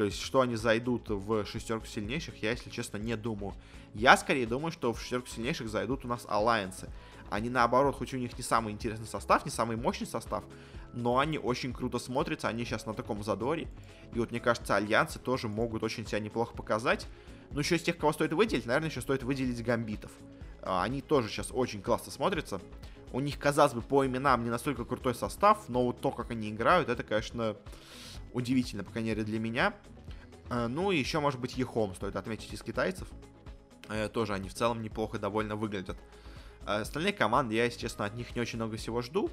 Speaker 1: То есть, что они зайдут в шестерку сильнейших, я, если честно, не думаю. Я скорее думаю, что в шестерку сильнейших зайдут у нас алайенсы. Они, наоборот, хоть у них не самый интересный состав, не самый мощный состав, но они очень круто смотрятся, они сейчас на таком задоре. И вот, мне кажется, альянсы тоже могут очень себя неплохо показать. Но еще из тех, кого стоит выделить, наверное, еще стоит выделить гамбитов. А, они тоже сейчас очень классно смотрятся. У них, казалось бы, по именам не настолько крутой состав, но вот то, как они играют, это, конечно, удивительно, по крайней мере, для меня. А, ну и еще, может быть, Ехом стоит отметить из китайцев. Э, тоже они в целом неплохо довольно выглядят. А остальные команды, я, если честно, от них не очень много всего жду.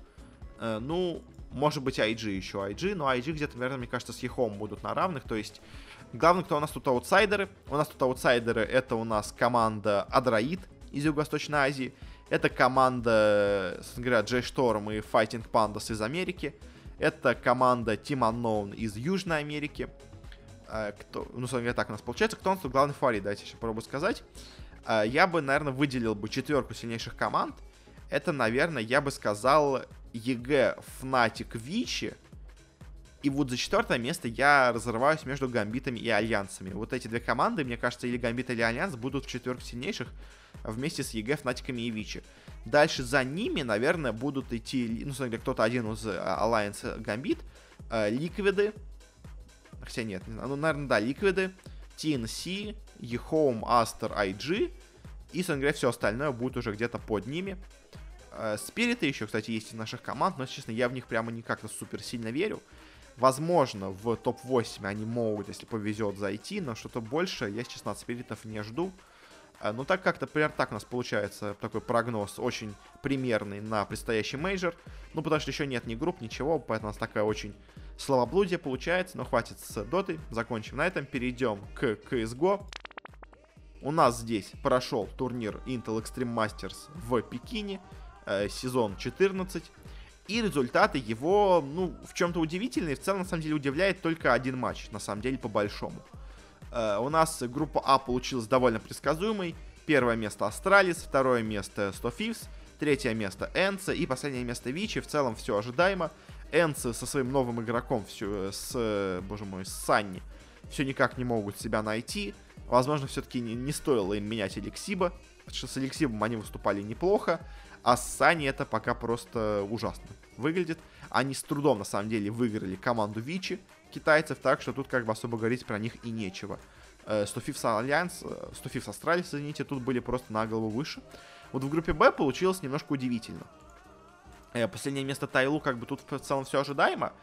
Speaker 1: Э, ну, может быть, IG еще IG, но IG где-то, наверное, мне кажется, с Ехом будут на равных. То есть, главное, кто у нас тут аутсайдеры. У нас тут аутсайдеры, это у нас команда Адраид из Юго-Восточной Азии. Это команда, собственно говоря, J-Storm и Fighting Pandas из Америки. Это команда Team Unknown из Южной Америки. Э, кто, ну, собственно так у нас получается. Кто у нас тут главный фаворит? Давайте еще попробую сказать. Э, я бы, наверное, выделил бы четверку сильнейших команд. Это, наверное, я бы сказал EG, Fnatic, Vici. И вот за четвертое место я разрываюсь между Гамбитами и Альянсами. Вот эти две команды, мне кажется, или Гамбит, или Альянс будут в четверке сильнейших вместе с EG, Фнатиками и Vici. Дальше за ними, наверное, будут идти, ну, смотри, кто-то один из Alliance э, Гамбит, э, Ликвиды, хотя нет, ну, наверное, да, Ликвиды, TNC, eHome, Aster, IG, и, говоря, все остальное будет уже где-то под ними. Э, спириты еще, кстати, есть из наших команд, но, честно, я в них прямо не как-то супер сильно верю. Возможно, в топ-8 они могут, если повезет, зайти, но что-то больше я, честно, от спиритов не жду. Э, ну, так как-то, примерно так у нас получается такой прогноз очень примерный на предстоящий мейджор. Ну, потому что еще нет ни групп, ничего, поэтому у нас такая очень словоблудие получается. Но хватит с дотой, закончим на этом, перейдем к CSGO. У нас здесь прошел турнир Intel Extreme Masters в Пекине э, сезон 14. И результаты его, ну, в чем-то удивительные. В целом, на самом деле, удивляет только один матч, на самом деле, по-большому. Э, у нас группа А получилась довольно предсказуемой. Первое место Astralis, второе место 100 Thieves, третье место ENCE и последнее место Vici. В целом все ожидаемо. ENCE со своим новым игроком, все, с, боже мой, с suNny, все никак не могут себя найти. Возможно, все-таки не, не стоило им менять Алексиба, потому что с Алексибом они выступали неплохо. А с suNny это пока просто ужасно выглядит. Они с трудом, на самом деле, выиграли команду Vici китайцев, так что тут как бы особо говорить про них и нечего. 100 Thieves Alliance, 100 Thieves Astralis, извините, тут были просто на голову выше. Вот в группе Б получилось немножко удивительно. Э, последнее место TYLOO, как бы тут в целом все ожидаемо.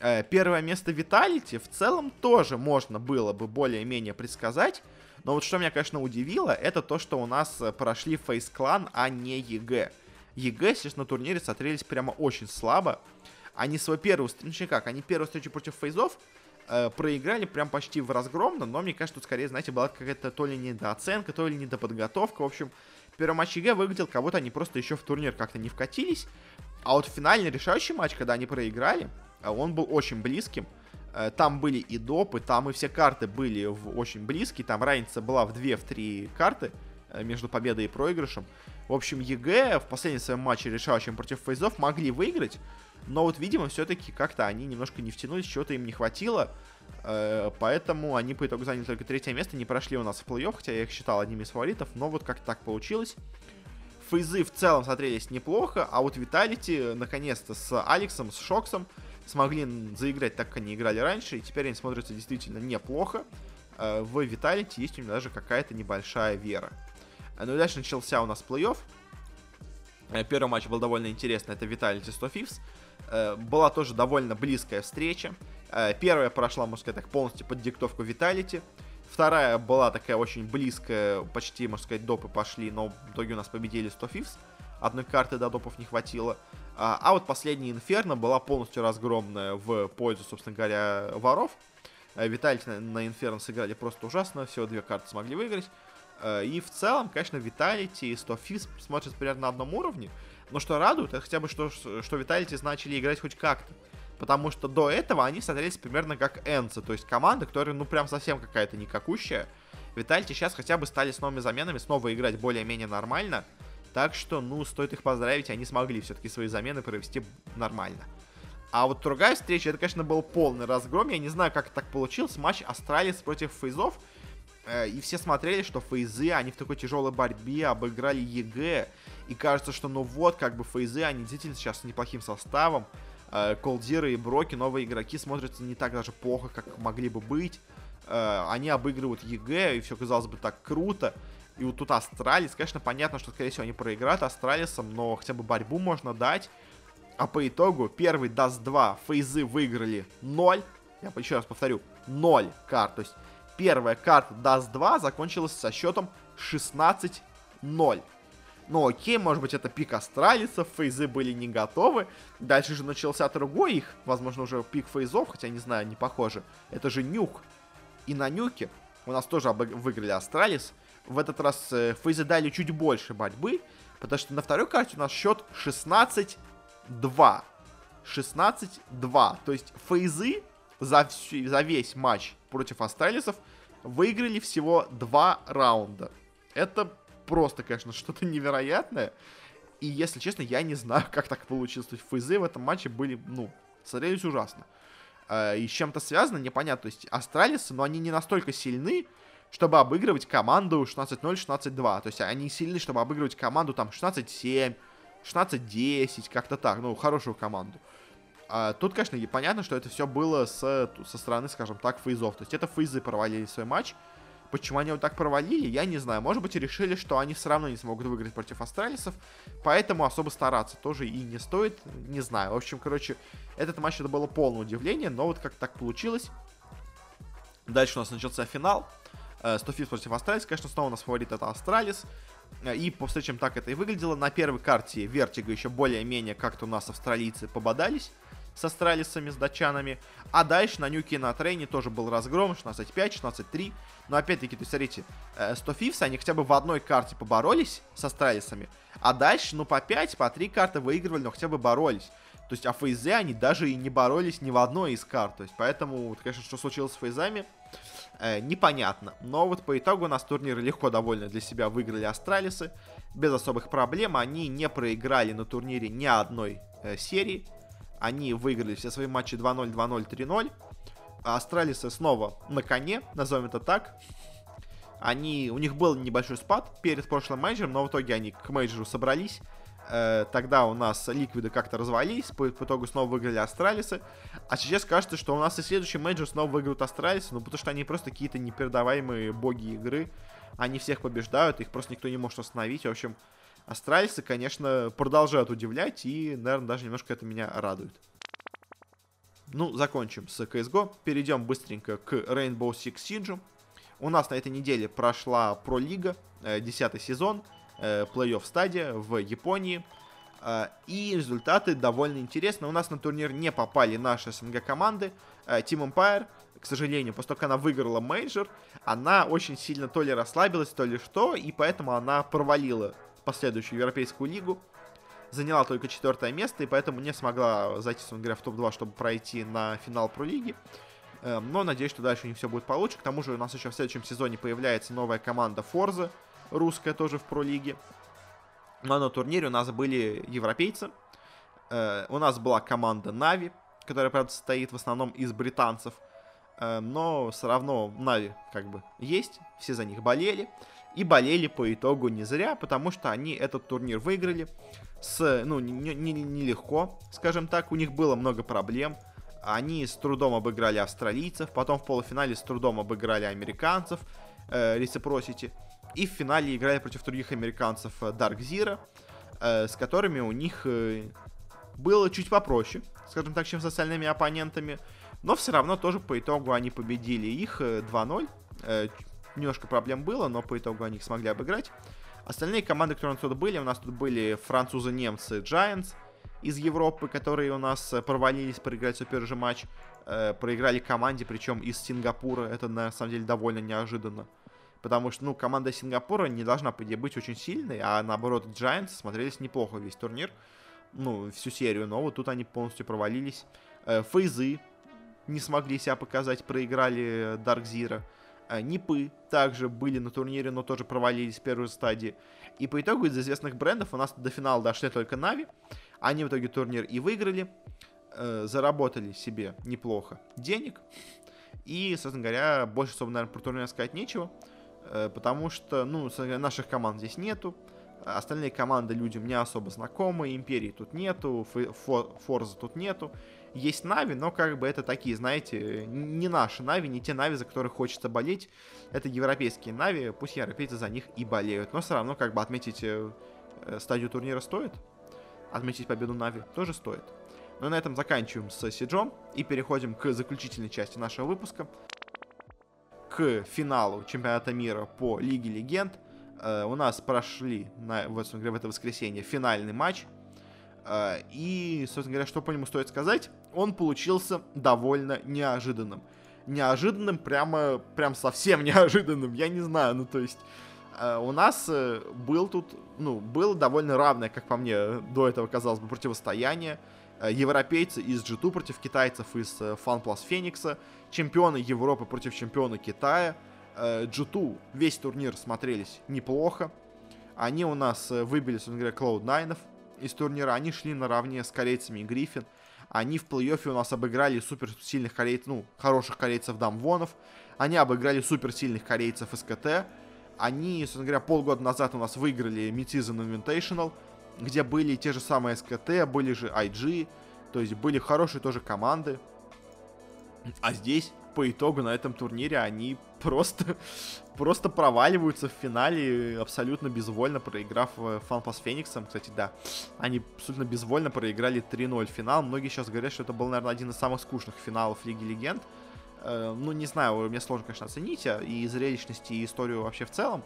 Speaker 1: Э, первое место Vitality в целом тоже можно было бы более-менее предсказать. Но вот что меня, конечно, удивило, это то, что у нас прошли FaZe Clan, а не EG. EG, сейчас на турнире смотрелись прямо очень слабо. Они свой первый, ну как, они первую встречу против фейзов э, проиграли прям почти в разгромно, но мне кажется, тут скорее, знаете, была какая-то то ли недооценка, то ли недоподготовка. В общем, первый матч EG выглядел, как будто они просто еще в турнир как-то не вкатились. А вот финальный решающий матч, когда они проиграли, э, он был очень близким. Э, там были и допы, там и все карты были очень близкие. Там разница была в 2-3 карты э, между победой и проигрышем. В общем, EG в последнем своем матче, решающем против фейзов, могли выиграть. Но вот, видимо, все-таки как-то они немножко не втянулись, чего-то им не хватило. Э, поэтому они по итогу заняли только третье место, не прошли у нас в плей-офф, хотя я их считал одним из фаворитов, но вот как так получилось. Фейзы в целом смотрелись неплохо, а вот Vitality наконец-то с Алексом, с Шоксом смогли заиграть так, как они играли раньше, и теперь они смотрятся действительно неплохо. Э, в Vitality есть у них даже какая-то небольшая вера. Э, ну и дальше начался у нас плей-офф. Первый матч был довольно интересный, это Vitality 100 Thieves. Э, была тоже довольно близкая встреча. Э, первая прошла, можно сказать так, полностью под диктовку Виталити. Вторая была такая очень близкая, почти, можно сказать, допы пошли, но в итоге у нас победили 100 Фивс. Одной карты до допов не хватило. А, а вот последняя Инферно была полностью разгромная в пользу, собственно говоря, воров. Э, Виталити на Инферно сыграли просто ужасно, всего две карты смогли выиграть. Э, и в целом, конечно, Vitality и 100 Thieves смотрят примерно на одном уровне. Но что радует, это хотя бы, что, что Vitality начали играть хоть как-то. Потому что до этого они смотрелись примерно как ENCE, то есть команда, которая, ну, прям совсем какая-то никакущая. Vitality сейчас хотя бы стали с новыми заменами снова играть более-менее нормально. Так что, ну, стоит их поздравить, они смогли все-таки свои замены провести нормально. А вот другая встреча, это, конечно, был полный разгром. Я не знаю, как так получилось. Матч Astralis против Фейзов. Э, и все смотрели, что Фейзы, они в такой тяжелой борьбе обыграли EG. И кажется, что ну вот, как бы Фейзы, они действительно сейчас с неплохим составом. Э, Колдзеры и Броки, новые игроки, смотрятся не так даже плохо, как могли бы быть. Э, они обыгрывают EG, и все казалось бы так круто. И вот тут Астралис, конечно, понятно, что, скорее всего, они проиграют Астралисом, но хотя бы борьбу можно дать. А по итогу первый Dust 2, фейзы выиграли 0. Я еще раз повторю, 0 карт. То есть первая карта даст 2 закончилась со счетом 16-0. Ну окей, может быть это пик астралисов, фейзы были не готовы. Дальше же начался другой их, возможно уже пик фейзов, хотя не знаю, не похоже. Это же нюк. И на нюке у нас тоже выиграли астралис. В этот раз э, фейзы дали чуть больше борьбы, потому что на второй карте у нас счет 16 2. 16-2. То есть фейзы за, всю, за весь матч против астралисов выиграли всего 2 раунда. Это просто, конечно, что-то невероятное. И, если честно, я не знаю, как так получилось. То есть фейзы в этом матче были, ну, смотрелись ужасно. Э, и с чем-то связано, непонятно. То есть астралисы, но они не настолько сильны, чтобы обыгрывать команду 16-0, 16-2. То есть они сильны, чтобы обыгрывать команду там 16-7, 16-10, как-то так, ну, хорошую команду. А, тут, конечно, понятно, что это все было с, со стороны, скажем так, фейзов. То есть это фейзы провалили свой матч. Почему они вот так провалили, я не знаю. Может быть, решили, что они все равно не смогут выиграть против астралисов, поэтому особо стараться тоже и не стоит, не знаю. В общем, короче, этот матч это было полное удивление, но вот как так получилось. Дальше у нас начался финал. 100 Thieves против Астралис, конечно, снова у нас фаворит это Астралис. Э, и по встречам так это и выглядело. На первой карте Вертига еще более-менее как-то у нас австралийцы пободались с астралисами, с датчанами. А дальше на Нюке на трейне тоже был разгром 16-5, 16-3. Но опять-таки, то есть, смотрите, 100 Thieves, они хотя бы в одной карте поборолись с астралисами. А дальше, ну, по 5, по 3 карты выигрывали, но хотя бы боролись. То есть, а фейзы они даже и не боролись ни в одной из карт. То есть, поэтому, конечно, что случилось с фейзами, э, непонятно. Но вот по итогу у нас турнир легко довольно для себя выиграли Астралисы. Без особых проблем. Они не проиграли на турнире ни одной э, серии. Они выиграли все свои матчи 2-0, 2-0, 3-0. А Астралисы снова на коне, назовем это так. Они, у них был небольшой спад перед прошлым мейджером, но в итоге они к мейджеру собрались Э, тогда у нас ликвиды как-то развалились, по, по итогу снова выиграли Астралисы. А сейчас кажется, что у нас и следующий менеджер снова выиграют Астралисы, ну потому что они просто какие-то непередаваемые боги игры. Они всех побеждают, их просто никто не может остановить. В общем, Астралисы, конечно, продолжают удивлять, и, наверное, даже немножко это меня радует. Ну, закончим с CSGO. Перейдем быстренько к Rainbow Six Siege. У нас на этой неделе прошла Про-лига, 10 э, сезон э, плей-офф стадия в Японии. Э, и результаты довольно интересны. У нас на турнир не попали наши СНГ команды. Э, Team Empire, к сожалению, после того, как она выиграла мейджор, она очень сильно то ли расслабилась, то ли что, и поэтому она провалила последующую Европейскую лигу. Заняла только четвертое место, и поэтому не смогла зайти, собственно говоря, в топ-2, чтобы пройти на финал про лиги. Э, но надеюсь, что дальше у них все будет получше. К тому же у нас еще в следующем сезоне появляется новая команда Forza, русская тоже в пролиге. Но на турнире у нас были европейцы. Э, у нас была команда Нави, которая, правда, состоит в основном из британцев. Э, но все равно Нави как бы есть, все за них болели. И болели по итогу не зря, потому что они этот турнир выиграли с, ну, нелегко, не, не, не легко, скажем так. У них было много проблем. Они с трудом обыграли австралийцев, потом в полуфинале с трудом обыграли американцев, э, Reciprocity. И в финале играли против других американцев э, Dark Zero, э, с которыми у них э, было чуть попроще, скажем так, чем с остальными оппонентами. Но все равно тоже по итогу они победили их 2-0. Немножко проблем было, но по итогу они их смогли обыграть. Остальные команды, которые у нас тут были, у нас тут были французы-немцы Giants, из Европы, которые у нас э, провалились проиграть свой первый же матч. Э, проиграли команде, причем из Сингапура. Это, на самом деле, довольно неожиданно. Потому что, ну, команда Сингапура не должна, по идее, быть очень сильной, а наоборот, Giants смотрелись неплохо весь турнир. Ну, всю серию, но вот тут они полностью провалились. Э, Фейзы не смогли себя показать, проиграли Dark Zero. Э, Нипы также были на турнире, но тоже провалились в первой стадии. И по итогу из известных брендов у нас до финала дошли только Нави. Они в итоге турнир и выиграли, э, заработали себе неплохо денег. И, собственно говоря, больше особо, наверное, про турнир сказать нечего. Э, потому что, ну, наших команд здесь нету. Остальные команды людям не особо знакомы. Империи тут нету, Форза тут нету. Есть Нави, но как бы это такие, знаете, не наши Нави, не те Нави, за которых хочется болеть. Это европейские Нави, пусть европейцы за них и болеют. Но все равно как бы отметить э, стадию турнира стоит отметить победу Нави тоже стоит. Но на этом заканчиваем с Сиджом и переходим к заключительной части нашего выпуска. К финалу чемпионата мира по Лиге Легенд. Э, у нас прошли на, в это воскресенье финальный матч. Э, и, собственно говоря, что по нему стоит сказать, он получился довольно неожиданным. Неожиданным, прямо, прям совсем неожиданным, я не знаю, ну то есть Э, у нас э, был тут, ну, было довольно равное, как по мне, до этого, казалось бы, противостояние. Э, европейцы из G2 против китайцев из FunPlus Феникса, чемпионы Европы против чемпиона Китая. G2 весь турнир смотрелись неплохо. Они у нас выбили, собственно говоря, Cloud9 из турнира. Они шли наравне с корейцами и Гриффин. Они в плей-оффе у нас обыграли супер сильных корейцев, ну, хороших корейцев Дамвонов. Они обыграли супер сильных корейцев СКТ. Они, собственно говоря, полгода назад у нас выиграли Mid-Season Invitational, где были те же самые СКТ, были же IG, то есть были хорошие тоже команды. А здесь, по итогу, на этом турнире они просто, просто проваливаются в финале, абсолютно безвольно проиграв Фанпас Фениксом. Кстати, да, они абсолютно безвольно проиграли 3-0 финал. Многие сейчас говорят, что это был, наверное, один из самых скучных финалов Лиги Легенд. Э, ну, не знаю, мне сложно, конечно, оценить а, и зрелищность, и историю вообще в целом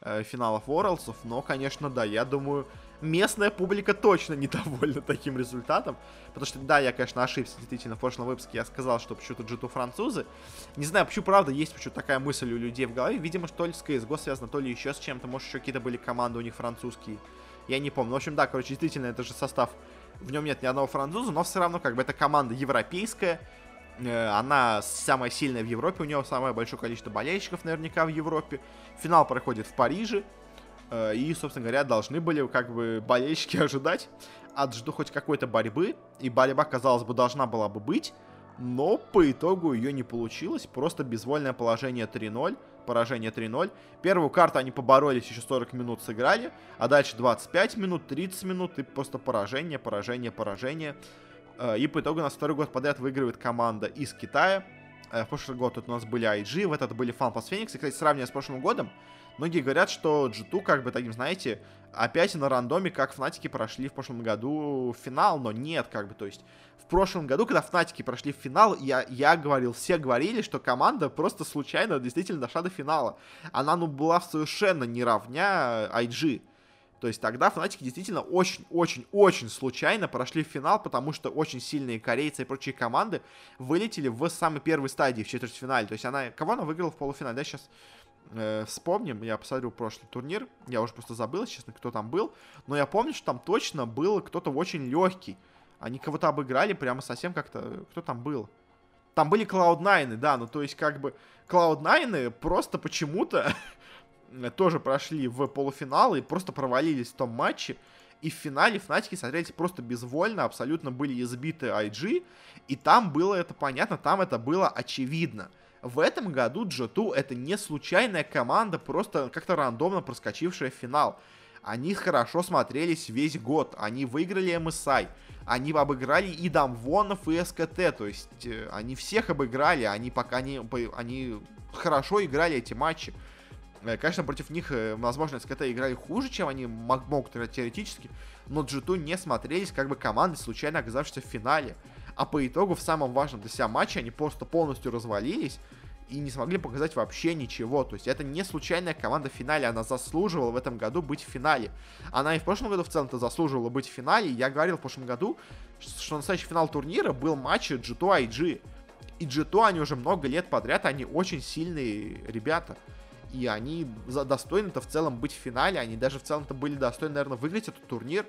Speaker 1: э, финалов Worlds, но, конечно, да, я думаю, местная публика точно недовольна таким результатом, потому что, да, я, конечно, ошибся, действительно, в прошлом выпуске. Я сказал, что почему-то G2 французы, не знаю, почему, правда, есть почему-то такая мысль у людей в голове, видимо, что ли с CSGO связано, то ли еще с чем-то, может, еще какие-то были команды у них французские, я не помню, в общем, да, короче, действительно, это же состав, в нем нет ни одного француза, но все равно, как бы, это команда европейская, Э, она самая сильная в Европе, у нее самое большое количество болельщиков наверняка в Европе. Финал проходит в Париже. Э, и, собственно говоря, должны были как бы болельщики ожидать от жду хоть какой-то борьбы. И борьба, казалось бы, должна была бы быть. Но по итогу ее не получилось. Просто безвольное положение 3-0. Поражение 3-0. Первую карту они поборолись, еще 40 минут сыграли. А дальше 25 минут, 30 минут и просто поражение, поражение, поражение. Э, и по итогу у нас второй год подряд выигрывает команда из Китая. Э, в прошлый год тут у нас были IG, в этот были FunPlus Phoenix. И, кстати, сравнивая с прошлым годом, многие говорят, что G2 как бы таким, знаете, опять на рандоме, как Фнатики прошли в прошлом году финал, но нет, как бы, то есть в прошлом году, когда Фнатики прошли в финал, я, я говорил, все говорили, что команда просто случайно действительно дошла до финала. Она, ну, была совершенно не равня IG. То есть тогда Фнатики действительно очень-очень-очень случайно прошли в финал, потому что очень сильные корейцы и прочие команды вылетели в самой первой стадии в четвертьфинале. То есть она... Кого она выиграла в полуфинале? Да, сейчас э, вспомним. Я посмотрю прошлый турнир. Я уже просто забыл, честно, кто там был. Но я помню, что там точно был кто-то очень легкий. Они кого-то обыграли прямо совсем как-то... Кто там был? Там были Cloud9, да, ну то есть как бы Cloud9 просто почему-то тоже прошли в полуфинал и просто провалились в том матче. И в финале Фнатики смотрелись просто безвольно, абсолютно были избиты IG. И там было это понятно, там это было очевидно. В этом году G2 это не случайная команда, просто как-то рандомно проскочившая в финал. Они хорошо смотрелись весь год. Они выиграли MSI. Они обыграли и Дамвонов, и СКТ. То есть э, они всех обыграли. Они пока не, они хорошо играли эти матчи. Э, конечно, против них, э, возможно, СКТ играли хуже, чем они могут играть теоретически, но G2 не смотрелись как бы команды, случайно оказавшиеся в финале. А по итогу, в самом важном для себя матче, они просто полностью развалились. и не смогли показать вообще ничего. То есть это не случайная команда в финале, она заслуживала в этом году быть в финале. Она и в прошлом году в целом-то заслуживала быть в финале. Я говорил в прошлом году, что настоящий финал турнира был матч G2 IG. И G2 они уже много лет подряд, они очень сильные ребята. И они достойны-то в целом быть в финале, они даже в целом-то были достойны, наверное, выиграть этот турнир.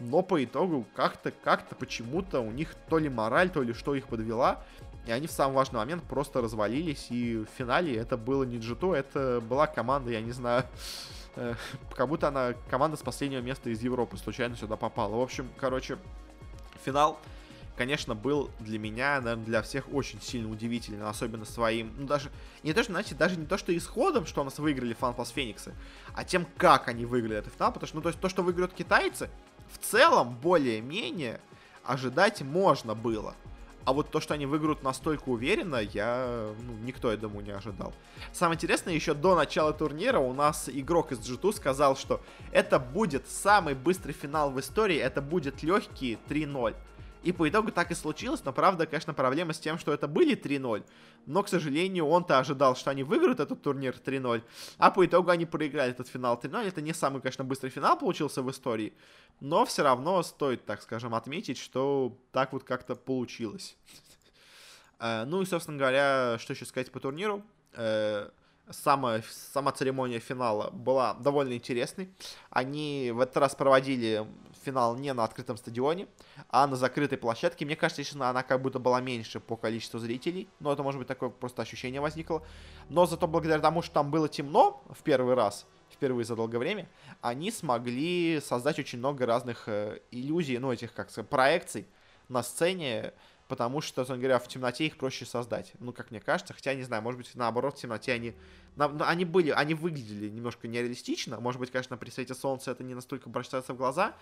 Speaker 1: Но по итогу как-то, как-то почему-то у них то ли мораль, то ли что их подвела. И они в самый важный момент просто развалились. И в финале это было не G2, это была команда, я не знаю, э, как будто она команда с последнего места из Европы случайно сюда попала. В общем, короче, финал конечно, был для меня, наверное, для всех очень сильно удивительный, особенно своим, ну, даже, не то, что, знаете, даже не то, что исходом, что у нас выиграли FunPlus Фениксы, а тем, как они выиграли этот финал, потому что, ну, то есть, то, что выиграют китайцы, в целом, более-менее, ожидать можно было. А вот то, что они выиграют настолько уверенно, я, ну, никто, я думаю, не ожидал. Самое интересное, еще до начала турнира у нас игрок из G2 сказал, что это будет самый быстрый финал в истории, это будет легкий 3-0. И по итогу так и случилось, но правда, конечно, проблема с тем, что это были 3-0. Но, к сожалению, он-то ожидал, что они выиграют этот турнир 3-0, а по итогу они проиграли этот финал 3-0. Это не самый, конечно, быстрый финал получился в истории, но все равно стоит, так скажем, отметить, что так вот как-то получилось. Э, ну и, собственно говоря, что еще сказать по турниру? Сама, сама церемония финала была довольно интересной. Они в этот раз проводили финал не на открытом стадионе, а на закрытой площадке. Мне кажется, естественно, она как будто была меньше по количеству зрителей, но это, может быть, такое просто ощущение возникло. Но зато благодаря тому, что там было темно в первый раз, впервые за долгое время, они смогли создать очень много разных э, иллюзий, ну, этих, как сказать, проекций на сцене, потому что, собственно говоря, в темноте их проще создать. Ну, как мне кажется, хотя, не знаю, может быть, наоборот, в темноте они... На, они были, они выглядели немножко нереалистично, может быть, конечно, при свете солнца это не настолько бросается в глаза,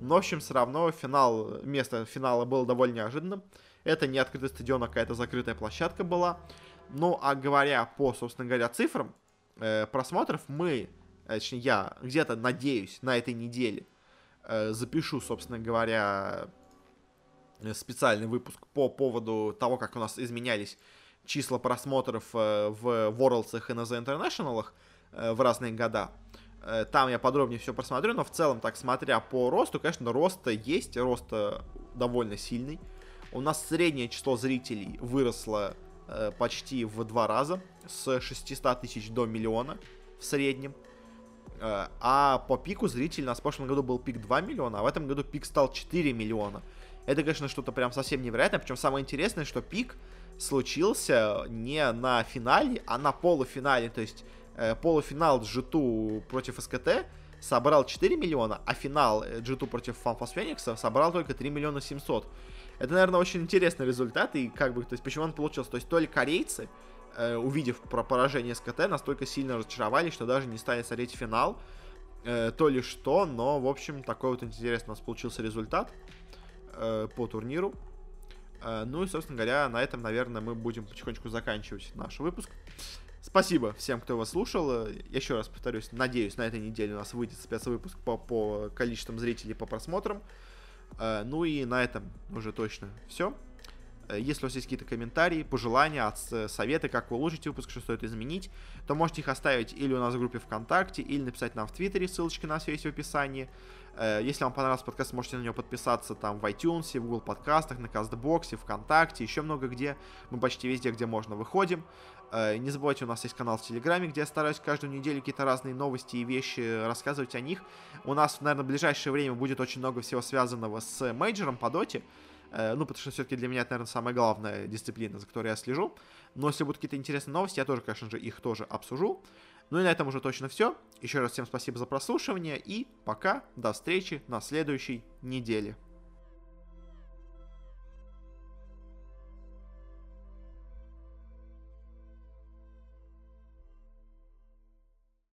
Speaker 1: но, в общем, все равно финал, место финала было довольно неожиданным. Это не открытый стадион, а какая-то закрытая площадка была. Ну, а говоря по, собственно говоря, цифрам э, просмотров, мы, э, точнее, я где-то надеюсь на этой неделе э, запишу, собственно говоря, специальный выпуск по поводу того, как у нас изменялись числа просмотров э, в Worlds и на The International э, в разные года. Там я подробнее все просмотрю, но в целом, так смотря по росту, конечно, рост есть, рост довольно сильный. У нас среднее число зрителей выросло почти в два раза, с 600 тысяч до миллиона в среднем. А по пику зрителей у нас в прошлом году был пик 2 миллиона, а в этом году пик стал 4 миллиона. Это, конечно, что-то прям совсем невероятное. Причем самое интересное, что пик случился не на финале, а на полуфинале. То есть э, полуфинал G2 против СКТ собрал 4 миллиона, а финал G2 против Фанфас Феникса собрал только 3 миллиона 700. Это, наверное, очень интересный результат, и как бы, то есть, почему он получился? То есть, то ли корейцы, э, увидев про поражение СКТ, настолько сильно разочаровались, что даже не стали смотреть финал, э, то ли что, но, в общем, такой вот интересный у нас получился результат э, по турниру. Э, ну и, собственно говоря, на этом, наверное, мы будем потихонечку заканчивать наш выпуск. Спасибо всем, кто вас слушал. Еще раз повторюсь, надеюсь, на этой неделе у нас выйдет спецвыпуск по, по количествам зрителей по просмотрам. Э, ну и на этом уже точно все. Э, если у вас есть какие-то комментарии, пожелания, советы, как вы улучшить выпуск, что стоит изменить, то можете их оставить или у нас в группе ВКонтакте, или написать нам в Твиттере, ссылочки на все есть в описании. Э, если вам понравился подкаст, можете на него подписаться там в iTunes, в Google подкастах, на Кастбоксе, ВКонтакте, еще много где. Мы почти везде, где можно, выходим. Э, не забывайте, у нас есть канал в Телеграме, где я стараюсь каждую неделю какие-то разные новости и вещи рассказывать о них. У нас, наверное, в ближайшее время будет очень много всего связанного с мейджором по доте. Э, ну, потому что все-таки для меня это, наверное, самая главная дисциплина, за которой я слежу. Но если будут какие-то интересные новости, я тоже, конечно же, их тоже обсужу. Ну и на этом уже точно все. Еще раз всем спасибо за прослушивание и пока, до встречи на следующей неделе.